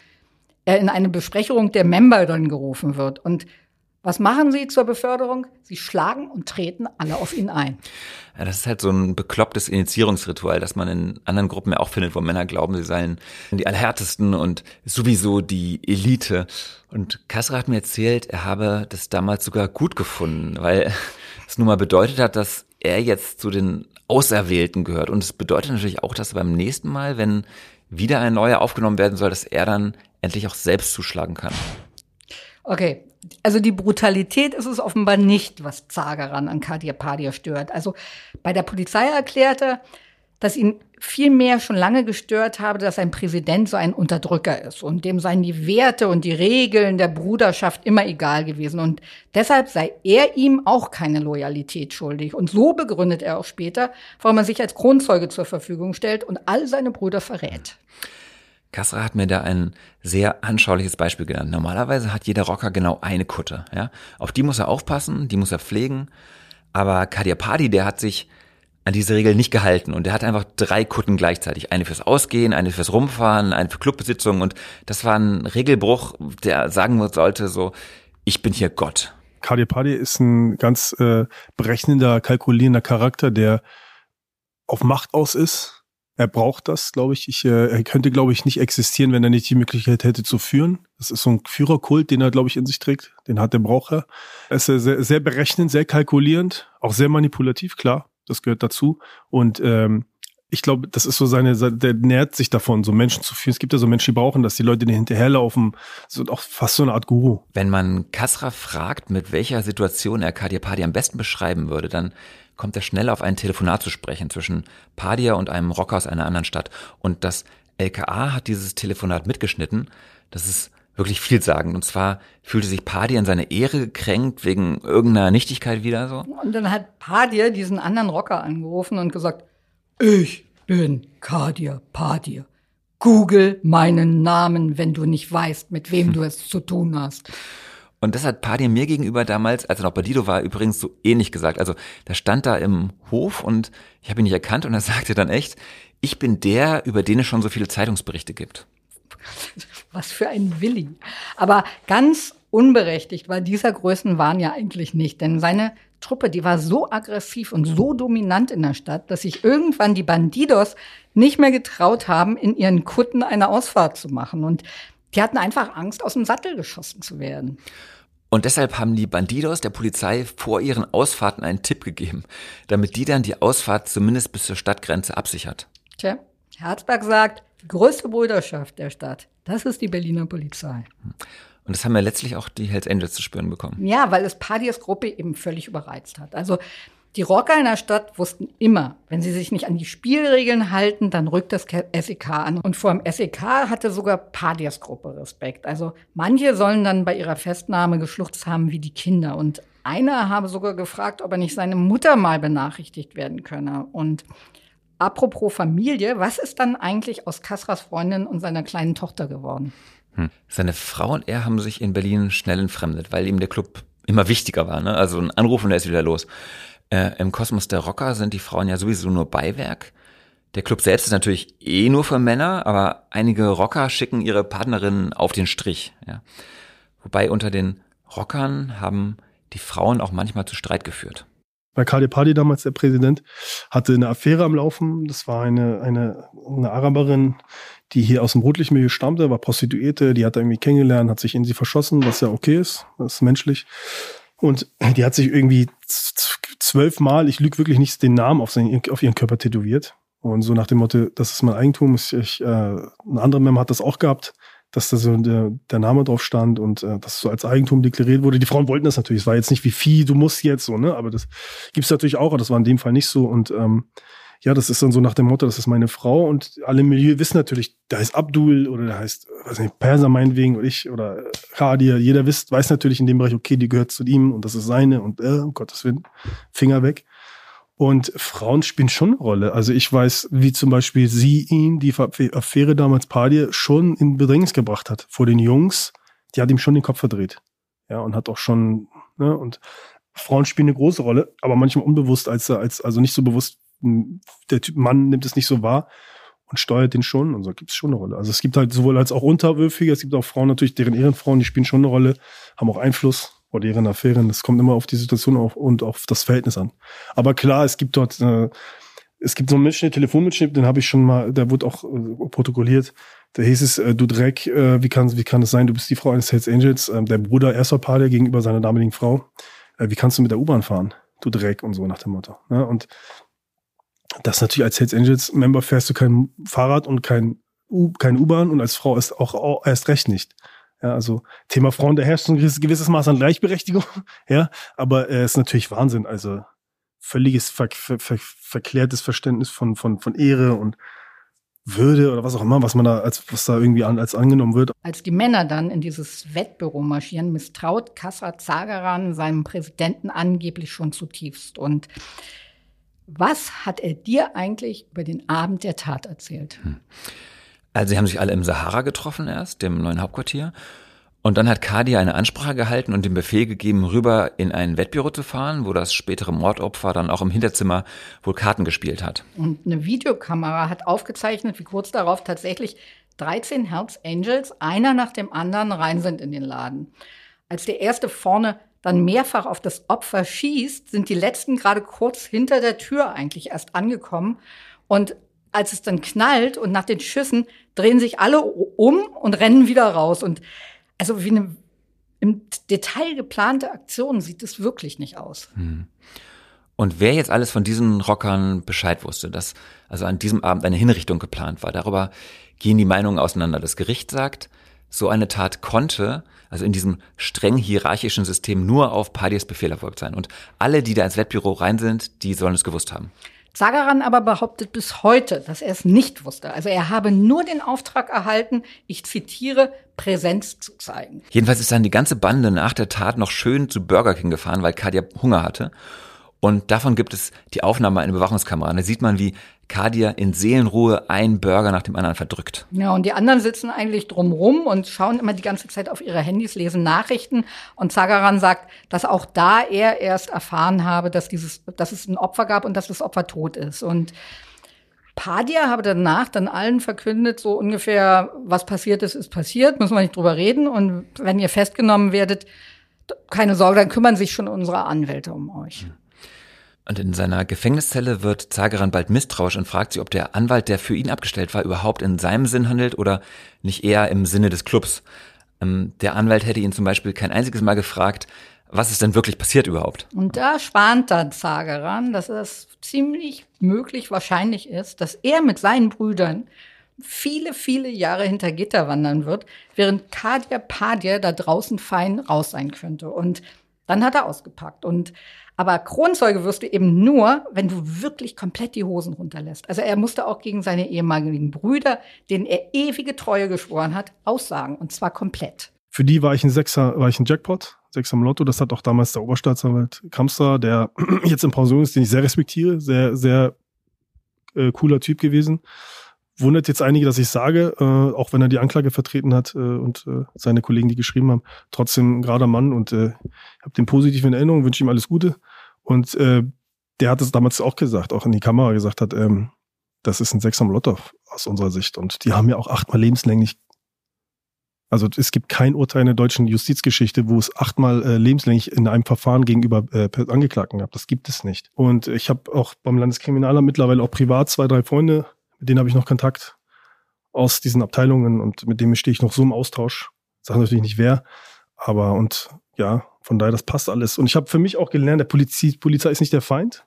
er in eine Besprechung der Member dann gerufen wird. Und was machen sie zur Beförderung? Sie schlagen und treten alle auf ihn ein. Ja, das ist halt so ein beklopptes Initiierungsritual, das man in anderen Gruppen ja auch findet, wo Männer glauben, sie seien die Allerhärtesten und sowieso die Elite. Und Kasra hat mir erzählt, er habe das damals sogar gut gefunden, weil <laughs> es nun mal bedeutet hat, dass er jetzt zu den Auserwählten gehört. Und es bedeutet natürlich auch, dass beim nächsten Mal, wenn wieder ein neuer aufgenommen werden soll, dass er dann endlich auch selbst zuschlagen kann. Okay, also die Brutalität ist es offenbar nicht, was Zagaran an Kadir Padia stört. Also bei der Polizei erklärte, dass ihn viel mehr schon lange gestört habe, dass ein Präsident so ein Unterdrücker ist und dem seien die Werte und die Regeln der Bruderschaft immer egal gewesen und deshalb sei er ihm auch keine Loyalität schuldig und so begründet er auch später, warum er sich als Kronzeuge zur Verfügung stellt und all seine Brüder verrät. Kassra hat mir da ein sehr anschauliches Beispiel genannt. Normalerweise hat jeder Rocker genau eine Kutte, ja. Auf die muss er aufpassen, die muss er pflegen. Aber Kadiapadi, der hat sich an diese Regel nicht gehalten und der hat einfach drei Kutten gleichzeitig. Eine fürs Ausgehen, eine fürs Rumfahren, eine für Clubbesitzungen und das war ein Regelbruch, der sagen sollte so, ich bin hier Gott. Kadiapadi ist ein ganz äh, berechnender, kalkulierender Charakter, der auf Macht aus ist er braucht das, glaube ich. ich äh, er könnte, glaube ich, nicht existieren, wenn er nicht die Möglichkeit hätte zu führen. Das ist so ein Führerkult, den er, glaube ich, in sich trägt. Den hat der Braucher. Er ist sehr, sehr berechnend, sehr kalkulierend, auch sehr manipulativ, klar. Das gehört dazu. Und ähm, ich glaube, das ist so seine, der nährt sich davon, so Menschen zu führen. Es gibt ja so Menschen, die brauchen das, die Leute, die hinterherlaufen, so auch fast so eine Art Guru. Wenn man Kasra fragt, mit welcher Situation er Kadir Padi am besten beschreiben würde, dann kommt er schnell auf ein Telefonat zu sprechen zwischen Padia und einem Rocker aus einer anderen Stadt. Und das LKA hat dieses Telefonat mitgeschnitten. Das ist wirklich vielsagend. Und zwar fühlte sich Padia in seine Ehre gekränkt wegen irgendeiner Nichtigkeit wieder so. Und dann hat Padia diesen anderen Rocker angerufen und gesagt, ich bin Kadir Padia. Google meinen Namen, wenn du nicht weißt, mit wem du es <laughs> zu tun hast. Und das hat Paddy mir gegenüber damals, als er noch bei Dido war, übrigens so ähnlich gesagt. Also der stand da im Hof und ich habe ihn nicht erkannt und er <laughs> sagte dann echt, ich bin der, über den es schon so viele Zeitungsberichte gibt. <laughs> Was für ein Willi. Aber ganz unberechtigt war dieser Größenwahn ja eigentlich nicht, denn seine Truppe, die war so aggressiv und so dominant in der Stadt, dass sich irgendwann die Bandidos nicht mehr getraut haben, in ihren Kutten eine Ausfahrt zu machen. Und Die hatten einfach Angst, aus dem Sattel geschossen zu werden. Und deshalb haben die Bandidos der Polizei vor ihren Ausfahrten einen Tipp gegeben, damit die dann die Ausfahrt zumindest bis zur Stadtgrenze absichert. Tja, Herzberg sagt, die größte Brüderschaft der Stadt, das ist die Berliner Polizei. Und das haben ja letztlich auch die Hells Angels zu spüren bekommen. Ja, weil es Padias Gruppe eben völlig überreizt hat. Also die Rocker in der Stadt wussten immer, wenn sie sich nicht an die Spielregeln halten, dann rückt das SEK an. Und vor dem SEK hatte sogar Padias Gruppe Respekt. Also manche sollen dann bei ihrer Festnahme geschluchzt haben wie die Kinder. Und einer habe sogar gefragt, ob er nicht seine Mutter mal benachrichtigt werden könne. Und apropos Familie, was ist dann eigentlich aus Kasras Freundin und seiner kleinen Tochter geworden? Hm. Seine Frau und er haben sich in Berlin schnell entfremdet, weil ihm der Club immer wichtiger war. Ne? Also ein Anruf und er ist wieder los. Äh, Im Kosmos der Rocker sind die Frauen ja sowieso nur Beiwerk. Der Club selbst ist natürlich eh nur für Männer, aber einige Rocker schicken ihre Partnerinnen auf den Strich. Ja. Wobei unter den Rockern haben die Frauen auch manchmal zu Streit geführt. Bei Kali Padi damals, der Präsident, hatte eine Affäre am Laufen. Das war eine, eine, eine Araberin, die hier aus dem Rotlichtmilieu stammte, war Prostituierte, die hat er irgendwie kennengelernt, hat sich in sie verschossen, was ja okay ist, das ist menschlich. Und die hat sich irgendwie zwölfmal, ich lüge wirklich nicht, den Namen auf, seinen, auf ihren Körper tätowiert. Und so nach dem Motto, das ist mein Eigentum. Ich, äh, ein anderer Member hat das auch gehabt, dass da so der, der Name drauf stand und äh, das so als Eigentum deklariert wurde. Die Frauen wollten das natürlich. Es war jetzt nicht wie Vieh, du musst jetzt so, ne? Aber das gibt's natürlich auch, aber das war in dem Fall nicht so. Und ähm, ja, das ist dann so nach dem Motto, das ist meine Frau und alle im Milieu wissen natürlich, da heißt Abdul oder der heißt, weiß nicht, Perser meinetwegen oder ich oder Khadir. Jeder wisst, weiß natürlich in dem Bereich, okay, die gehört zu ihm und das ist seine und äh, um Gottes Willen, Finger weg. Und Frauen spielen schon eine Rolle. Also ich weiß, wie zum Beispiel sie ihn, die Affäre damals Padir, schon in Bedrängnis gebracht hat. Vor den Jungs, die hat ihm schon den Kopf verdreht. Ja, und hat auch schon, ne, und Frauen spielen eine große Rolle, aber manchmal unbewusst, als, als also nicht so bewusst, der Typ Mann nimmt es nicht so wahr und steuert den schon und so gibt es schon eine Rolle. Also es gibt halt sowohl als auch Unterwürfige, es gibt auch Frauen natürlich, deren Ehrenfrauen, die spielen schon eine Rolle, haben auch Einfluss oder deren Affären. Das kommt immer auf die Situation auf und auf das Verhältnis an. Aber klar, es gibt dort, äh, es gibt so einen Mitschnitt, Telefonmitschnitt, den habe ich schon mal, der wurde auch äh, protokolliert. Da hieß es, äh, du Dreck, äh, wie kann wie kann es sein, du bist die Frau eines Hells Angels, äh, der Bruder erster Paar gegenüber seiner damaligen Frau. Äh, wie kannst du mit der U-Bahn fahren? Du Dreck und so nach dem Motto. Ne? Und das natürlich als Hells Angels Member fährst du kein Fahrrad und kein U, kein U-Bahn und als Frau ist auch, auch erst recht nicht. Ja, also Thema Frauen, da herrscht ein gewisses Maß an Gleichberechtigung, <laughs> ja, aber es äh, ist natürlich Wahnsinn, also völliges ver ver ver verklärtes Verständnis von, von, von Ehre und würde oder was auch immer, was man da als was da irgendwie an, als angenommen wird. Als die Männer dann in dieses Wettbüro marschieren, misstraut Kassar Zagaran seinem Präsidenten angeblich schon zutiefst und was hat er dir eigentlich über den Abend der Tat erzählt? Hm. Also sie haben sich alle im Sahara getroffen erst, dem neuen Hauptquartier. Und dann hat Kadia eine Ansprache gehalten und den Befehl gegeben, rüber in ein Wettbüro zu fahren, wo das spätere Mordopfer dann auch im Hinterzimmer wohl Karten gespielt hat. Und eine Videokamera hat aufgezeichnet, wie kurz darauf tatsächlich 13 Hells Angels, einer nach dem anderen, rein sind in den Laden. Als der erste vorne dann mehrfach auf das Opfer schießt, sind die letzten gerade kurz hinter der Tür eigentlich erst angekommen. Und als es dann knallt und nach den Schüssen drehen sich alle um und rennen wieder raus. Und also wie eine im Detail geplante Aktion sieht es wirklich nicht aus. Hm. Und wer jetzt alles von diesen Rockern Bescheid wusste, dass also an diesem Abend eine Hinrichtung geplant war, darüber gehen die Meinungen auseinander. Das Gericht sagt, so eine Tat konnte, also in diesem streng hierarchischen System, nur auf Padies Befehl erfolgt sein. Und alle, die da ins Wettbüro rein sind, die sollen es gewusst haben. Zagaran aber behauptet bis heute, dass er es nicht wusste. Also er habe nur den Auftrag erhalten, ich zitiere, Präsenz zu zeigen. Jedenfalls ist dann die ganze Bande nach der Tat noch schön zu Burger King gefahren, weil Kadia Hunger hatte. Und davon gibt es die Aufnahme einer Überwachungskamera. da sieht man, wie Kadia in Seelenruhe einen Burger nach dem anderen verdrückt. Ja, und die anderen sitzen eigentlich drumrum und schauen immer die ganze Zeit auf ihre Handys, lesen Nachrichten. Und Zagaran sagt, dass auch da er erst erfahren habe, dass dieses, dass es ein Opfer gab und dass das Opfer tot ist. Und Padia habe danach dann allen verkündet, so ungefähr, was passiert ist, ist passiert, müssen wir nicht drüber reden. Und wenn ihr festgenommen werdet, keine Sorge, dann kümmern sich schon unsere Anwälte um euch. Und in seiner Gefängniszelle wird Zageran bald misstrauisch und fragt sich, ob der Anwalt, der für ihn abgestellt war, überhaupt in seinem Sinn handelt oder nicht eher im Sinne des Clubs. Ähm, der Anwalt hätte ihn zum Beispiel kein einziges Mal gefragt, was ist denn wirklich passiert überhaupt? Und da schwant dann Zageran, dass es ziemlich möglich wahrscheinlich ist, dass er mit seinen Brüdern viele, viele Jahre hinter Gitter wandern wird, während Kadia Padia da draußen fein raus sein könnte. Und dann hat er ausgepackt. Und aber Kronzeuge wirst du eben nur, wenn du wirklich komplett die Hosen runterlässt. Also er musste auch gegen seine ehemaligen Brüder, denen er ewige Treue geschworen hat, aussagen. Und zwar komplett. Für die war ich ein Sechser, war ich ein Jackpot, Sechser im Lotto. Das hat auch damals der Oberstaatsanwalt Kamster, der <clears throat> jetzt in Pension ist, den ich sehr respektiere, sehr, sehr äh, cooler Typ gewesen. Wundert jetzt einige, dass ich sage, äh, auch wenn er die Anklage vertreten hat äh, und äh, seine Kollegen, die geschrieben haben, trotzdem ein gerader Mann und äh, habe den positiv in Erinnerung, wünsche ihm alles Gute. Und äh, der hat es damals auch gesagt, auch in die Kamera gesagt hat, ähm, das ist ein Sechser Lotto aus unserer Sicht. Und die haben ja auch achtmal lebenslänglich also es gibt kein Urteil in der deutschen Justizgeschichte, wo es achtmal äh, lebenslänglich in einem Verfahren gegenüber äh, Angeklagten gab. Das gibt es nicht. Und ich habe auch beim Landeskriminalamt mittlerweile auch privat zwei, drei Freunde, mit denen habe ich noch Kontakt aus diesen Abteilungen und mit denen stehe ich noch so im Austausch. Sage natürlich nicht wer, aber und ja, von daher, das passt alles. Und ich habe für mich auch gelernt, der Polizei, Polizei ist nicht der Feind.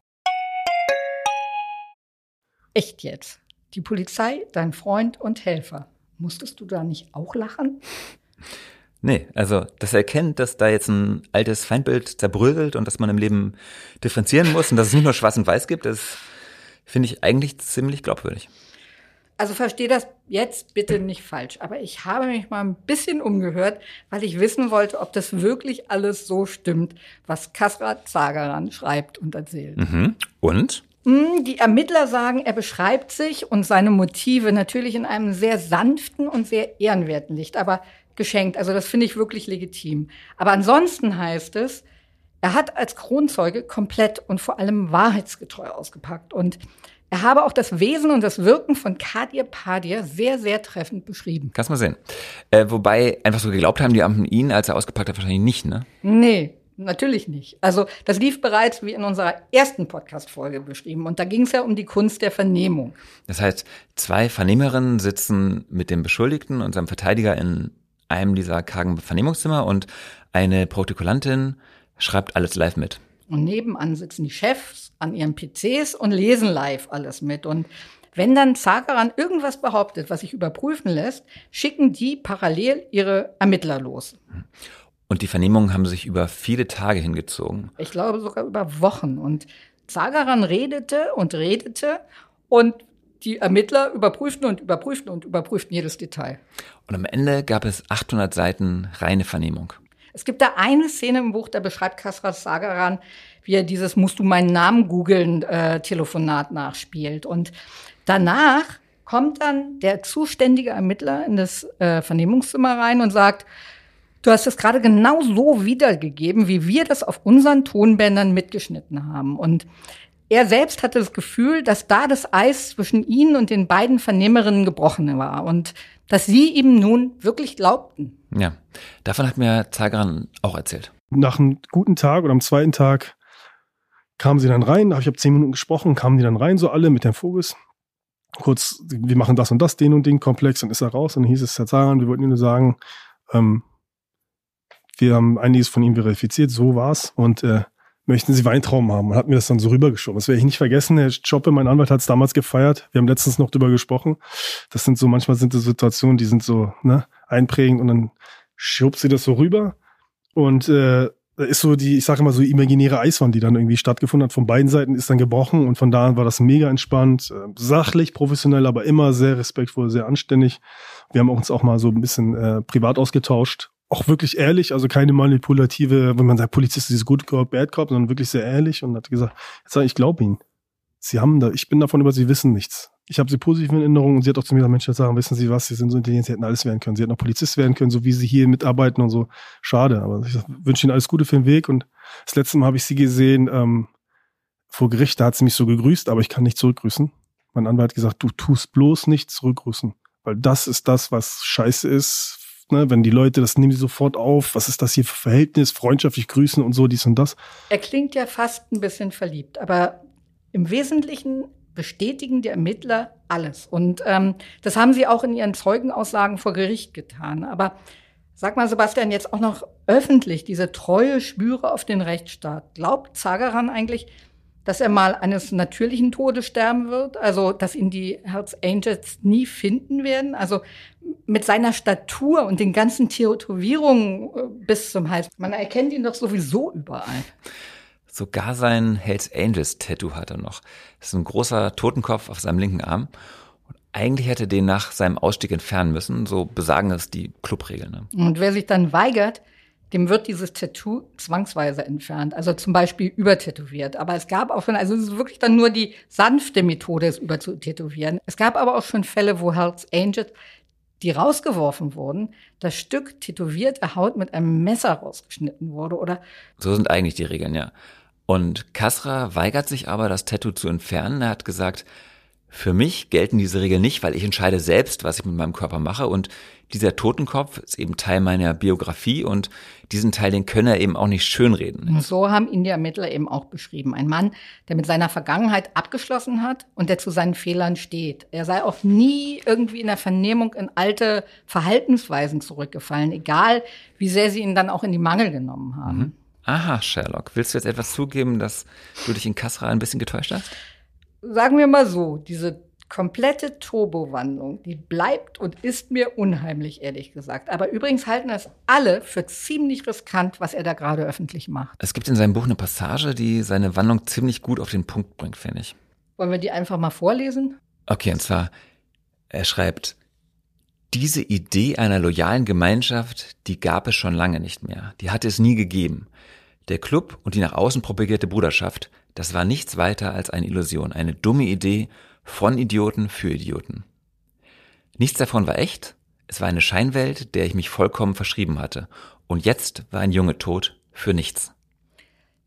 Echt jetzt? Die Polizei, dein Freund und Helfer. Musstest du da nicht auch lachen? Nee, also das erkennt, dass da jetzt ein altes Feindbild zerbröselt und dass man im Leben differenzieren muss und dass es nicht nur schwarz und weiß gibt, das finde ich eigentlich ziemlich glaubwürdig. Also verstehe das jetzt bitte nicht falsch, aber ich habe mich mal ein bisschen umgehört, weil ich wissen wollte, ob das wirklich alles so stimmt, was Kasrat Zagaran schreibt und erzählt. Mhm. Und? Hm, die Ermittler sagen, er beschreibt sich und seine Motive natürlich in einem sehr sanften und sehr ehrenwerten Licht, aber geschenkt. Also das finde ich wirklich legitim. Aber ansonsten heißt es, er hat als Kronzeuge komplett und vor allem wahrheitsgetreu ausgepackt. Und er habe auch das Wesen und das Wirken von Kadir Padir sehr, sehr treffend beschrieben. Kannst mal sehen. Äh, wobei einfach so geglaubt haben die Amten ihn, als er ausgepackt hat, wahrscheinlich nicht, ne? Nee, Natürlich nicht. Also das lief bereits wie in unserer ersten Podcast-Folge beschrieben. Und da ging es ja um die Kunst der Vernehmung. Das heißt, zwei Vernehmerinnen sitzen mit dem Beschuldigten und seinem Verteidiger in einem dieser kargen Vernehmungszimmer und eine Protokollantin schreibt alles live mit. Und nebenan sitzen die Chefs an ihren PCs und lesen live alles mit. Und wenn dann Zagaran irgendwas behauptet, was sich überprüfen lässt, schicken die parallel ihre Ermittler los. Und die Vernehmungen haben sich über viele Tage hingezogen. Ich glaube sogar über Wochen. Und Zagaran redete und redete und die Ermittler überprüften und überprüften und überprüften jedes Detail. Und am Ende gab es 800 Seiten reine Vernehmung. Es gibt da eine Szene im Buch, da beschreibt Kasrat Sagaran, wie er dieses Musst du meinen Namen googeln äh, Telefonat nachspielt. Und danach kommt dann der zuständige Ermittler in das äh, Vernehmungszimmer rein und sagt, Du hast es gerade genau so wiedergegeben, wie wir das auf unseren Tonbändern mitgeschnitten haben. Und er selbst hatte das Gefühl, dass da das Eis zwischen ihnen und den beiden Vernehmerinnen gebrochen war und dass sie ihm nun wirklich glaubten. Ja, davon hat mir Zagran auch erzählt. Nach einem guten Tag oder am zweiten Tag kamen sie dann rein, ich habe zehn Minuten gesprochen, kamen die dann rein, so alle mit Herrn Vogels. Kurz, wir machen das und das, den und den Komplex, dann ist er raus und dann hieß es, Herr Zagran, wir wollten Ihnen nur sagen, ähm, wir haben einiges von ihm verifiziert, so war's. Und äh, möchten Sie Weintrauben haben? Und hat mir das dann so rübergeschoben. Das werde ich nicht vergessen. Herr Schoppe, mein Anwalt, hat es damals gefeiert. Wir haben letztens noch drüber gesprochen. Das sind so, manchmal sind das Situationen, die sind so ne, einprägend und dann schobt sie das so rüber. Und äh, da ist so die, ich sage immer so imaginäre Eiswand, die dann irgendwie stattgefunden hat. Von beiden Seiten ist dann gebrochen und von da an war das mega entspannt, äh, sachlich, professionell, aber immer sehr respektvoll, sehr anständig. Wir haben uns auch mal so ein bisschen äh, privat ausgetauscht auch wirklich ehrlich, also keine manipulative, wenn man sagt, Polizist ist Good Cop, Bad Cop, sondern wirklich sehr ehrlich und hat gesagt, jetzt sag ich, glaube Ihnen. Sie haben da, ich bin davon über, Sie wissen nichts. Ich habe Sie positiv in Erinnerung und sie hat auch zu mir gesagt, Mensch, sagen, wissen Sie was, Sie sind so intelligent, Sie hätten alles werden können. Sie hätten auch Polizist werden können, so wie Sie hier mitarbeiten und so. Schade, aber ich wünsche Ihnen alles Gute für den Weg und das letzte Mal habe ich Sie gesehen ähm, vor Gericht, da hat sie mich so gegrüßt, aber ich kann nicht zurückgrüßen. Mein Anwalt hat gesagt, du tust bloß nicht zurückgrüßen, weil das ist das, was scheiße ist, ne? wenn die Leute, das nehmen sie sofort auf, was ist das hier für Verhältnis, freundschaftlich grüßen und so, dies und das. Er klingt ja fast ein bisschen verliebt, aber im Wesentlichen bestätigen die Ermittler alles. Und ähm, das haben sie auch in ihren Zeugenaussagen vor Gericht getan. Aber sag mal, Sebastian, jetzt auch noch öffentlich diese treue Spüre auf den Rechtsstaat. Glaubt Zagaran eigentlich, dass er mal eines natürlichen Todes sterben wird, also dass ihn die Hells Angels nie finden werden, also mit seiner Statur und den ganzen Tätowierungen äh, bis zum Hals. Man erkennt ihn doch sowieso überall. Sogar sein Hells Angels Tattoo hat er noch. Das ist ein großer Totenkopf auf seinem linken Arm. Und eigentlich hätte den nach seinem Ausstieg entfernen müssen, so besagen es die Clubregeln. Ne? Und wer sich dann weigert, dem wird dieses Tattoo zwangsweise entfernt, also zum Beispiel übertätowiert. Aber es gab auch schon, also es ist wirklich dann nur die sanfte Methode, es überzutätowieren. Es gab aber auch schon Fälle, wo Hells Angels, die rausgeworfen wurden, das Stück tätowierte Haut mit einem Messer rausgeschnitten wurde, oder? So sind eigentlich die Regeln, ja. Und Kasra weigert sich aber, das Tattoo zu entfernen. Er hat gesagt, für mich gelten diese Regeln nicht, weil ich entscheide selbst, was ich mit meinem Körper mache und dieser Totenkopf ist eben Teil meiner Biografie und diesen Teil, den könne er eben auch nicht schönreden. Und so haben ihn die Ermittler eben auch beschrieben. Ein Mann, der mit seiner Vergangenheit abgeschlossen hat und der zu seinen Fehlern steht. Er sei auch nie irgendwie in der Vernehmung in alte Verhaltensweisen zurückgefallen, egal wie sehr sie ihn dann auch in die Mangel genommen haben. Mhm. Aha, Sherlock. Willst du jetzt etwas zugeben, dass du dich in Kassra ein bisschen getäuscht hast? Sagen wir mal so, diese komplette Turbowandlung, die bleibt und ist mir unheimlich, ehrlich gesagt. Aber übrigens halten das alle für ziemlich riskant, was er da gerade öffentlich macht. Es gibt in seinem Buch eine Passage, die seine Wandlung ziemlich gut auf den Punkt bringt, finde ich. Wollen wir die einfach mal vorlesen? Okay, und zwar, er schreibt, diese Idee einer loyalen Gemeinschaft, die gab es schon lange nicht mehr. Die hatte es nie gegeben. Der Club und die nach außen propagierte Bruderschaft das war nichts weiter als eine Illusion, eine dumme Idee von Idioten für Idioten. Nichts davon war echt, es war eine Scheinwelt, der ich mich vollkommen verschrieben hatte. Und jetzt war ein Junge tot für nichts.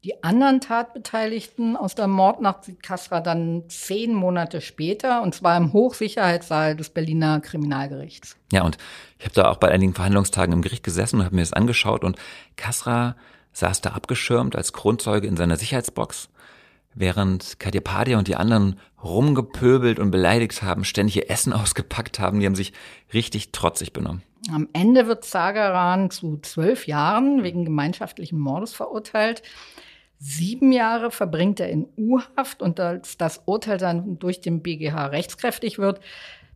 Die anderen Tatbeteiligten aus der Mordnacht sieht Kasra dann zehn Monate später, und zwar im Hochsicherheitssaal des Berliner Kriminalgerichts. Ja, und ich habe da auch bei einigen Verhandlungstagen im Gericht gesessen und habe mir das angeschaut und Kasra saß da abgeschirmt als Kronzeuge in seiner Sicherheitsbox während Katja und die anderen rumgepöbelt und beleidigt haben, ständig ihr Essen <laughs> ausgepackt haben, die haben sich richtig trotzig benommen. Am Ende wird Zagaran zu zwölf Jahren wegen gemeinschaftlichen Mordes verurteilt. Sieben Jahre verbringt er in U-Haft und als das Urteil dann durch den BGH rechtskräftig wird,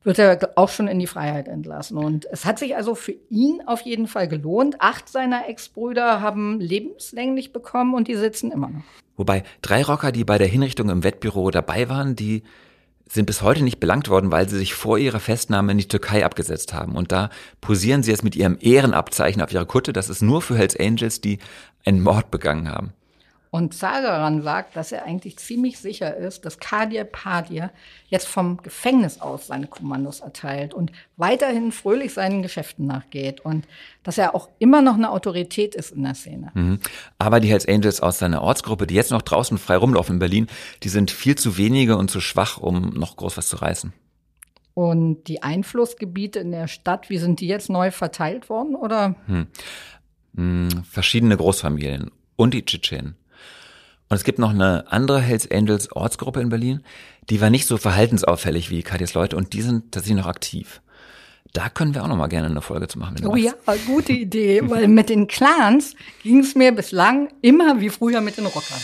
wird er auch schon in die Freiheit entlassen. Und es hat sich also für ihn auf jeden Fall gelohnt. Acht seiner Ex-Brüder haben lebenslänglich bekommen und die sitzen immer noch. Wobei drei Rocker, die bei der Hinrichtung im Wettbüro dabei waren, die sind bis heute nicht belangt worden, weil sie sich vor ihrer Festnahme in die Türkei abgesetzt haben. Und da posieren sie jetzt mit ihrem Ehrenabzeichen auf ihrer Kutte. Das ist nur für Hells Angels, die einen Mord begangen haben. Und Zagaran sagt, dass er eigentlich ziemlich sicher ist, dass Kadir Padir jetzt vom Gefängnis aus seine Kommandos erteilt und weiterhin fröhlich seinen Geschäften nachgeht und dass er auch immer noch eine Autorität ist in der Szene. Mhm. Aber die Hells Angels aus seiner Ortsgruppe, die jetzt noch draußen frei rumlaufen in Berlin, die sind viel zu wenige und zu schwach, um noch groß was zu reißen. Und die Einflussgebiete in der Stadt, wie sind die jetzt neu verteilt worden, oder? Hm. Hm, verschiedene Großfamilien und die Tschetschenen. Und es gibt noch eine andere Hells Angels Ortsgruppe in Berlin, die war nicht so verhaltensauffällig wie Katjas Leute und die sind tatsächlich noch aktiv. Da können wir auch noch mal gerne eine Folge zu machen. oh ja, gute Idee, weil mit den Clans ging es mir bislang immer wie früher mit den Rockern.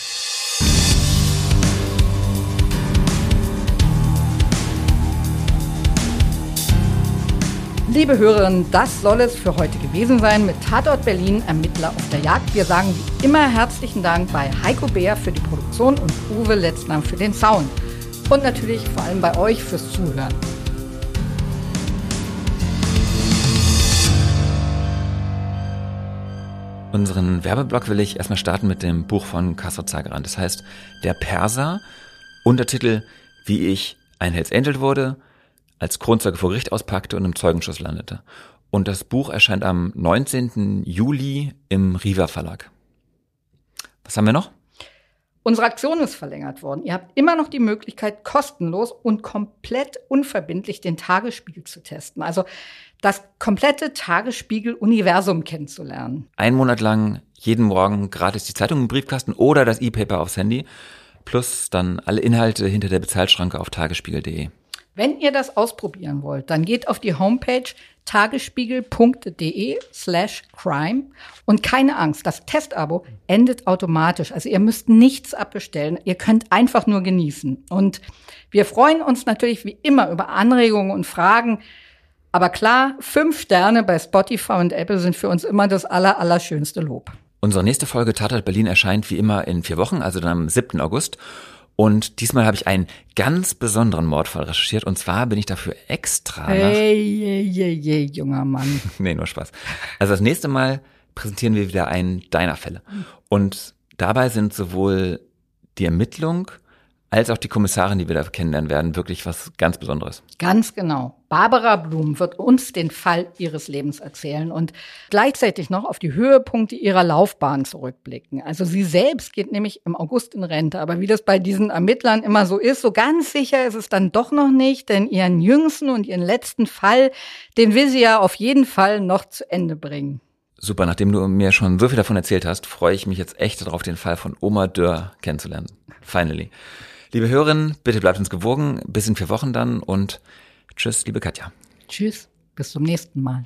Liebe Hörerinnen, das soll es für heute gewesen sein mit Tatort Berlin Ermittler auf der Jagd. Wir sagen wie immer herzlichen Dank bei Heiko Bär für die Produktion und Uwe Letzner für den Sound. Und natürlich vor allem bei euch fürs Zuhören. Unseren Werbeblock will ich erstmal starten mit dem Buch von Kasra Zageran. Das heißt Der Perser, Untertitel Wie ich ein Hells Angel wurde, als Kronzeuge vor Gericht auspackte und im Zeugenschuss landete. Und das Buch erscheint am 19. Juli im Riva Verlag. Was haben wir noch? Unsere Aktion ist verlängert worden. Ihr habt immer noch die Möglichkeit, kostenlos und komplett unverbindlich den Tagesspiegel zu testen. Also das komplette Tagesspiegel-Universum kennenzulernen. Ein Monat lang jeden Morgen gratis die Zeitung im Briefkasten oder das E-Paper aufs Handy. Plus dann alle Inhalte hinter der Bezahlschranke auf tagesspiegel.de. Wenn ihr das ausprobieren wollt, dann geht auf die Homepage tagesspiegel.de slash crime und keine Angst, das Testabo endet automatisch. Also ihr müsst nichts abbestellen, ihr könnt einfach nur genießen. Und wir freuen uns natürlich wie immer über Anregungen und Fragen. Aber klar, fünf Sterne bei Spotify und Apple sind für uns immer das aller, allerschönste Lob. Unsere nächste Folge Tatort Berlin erscheint wie immer in vier Wochen, also dann am 7. August. Und diesmal habe ich einen ganz besonderen Mordfall recherchiert. Und zwar bin ich dafür extra Hey, je, je, je, junger Mann. <laughs> nee, nur Spaß. Also das nächste Mal präsentieren wir wieder einen deiner Fälle. Und dabei sind sowohl die Ermittlung als auch die Kommissarin, die wir da kennenlernen werden, wirklich was ganz Besonderes. Ganz genau. Barbara Blum wird uns den Fall ihres Lebens erzählen und gleichzeitig noch auf die Höhepunkte ihrer Laufbahn zurückblicken. Also sie selbst geht nämlich im August in Rente, aber wie das bei diesen Ermittlern immer so ist, so ganz sicher ist es dann doch noch nicht, denn ihren jüngsten und ihren letzten Fall, den will sie ja auf jeden Fall noch zu Ende bringen. Super, nachdem du mir schon so viel davon erzählt hast, freue ich mich jetzt echt darauf, den Fall von Oma Dörr kennenzulernen. Finally. Liebe Hörerinnen, bitte bleibt uns gewogen. Bis in vier Wochen dann und tschüss, liebe Katja. Tschüss, bis zum nächsten Mal.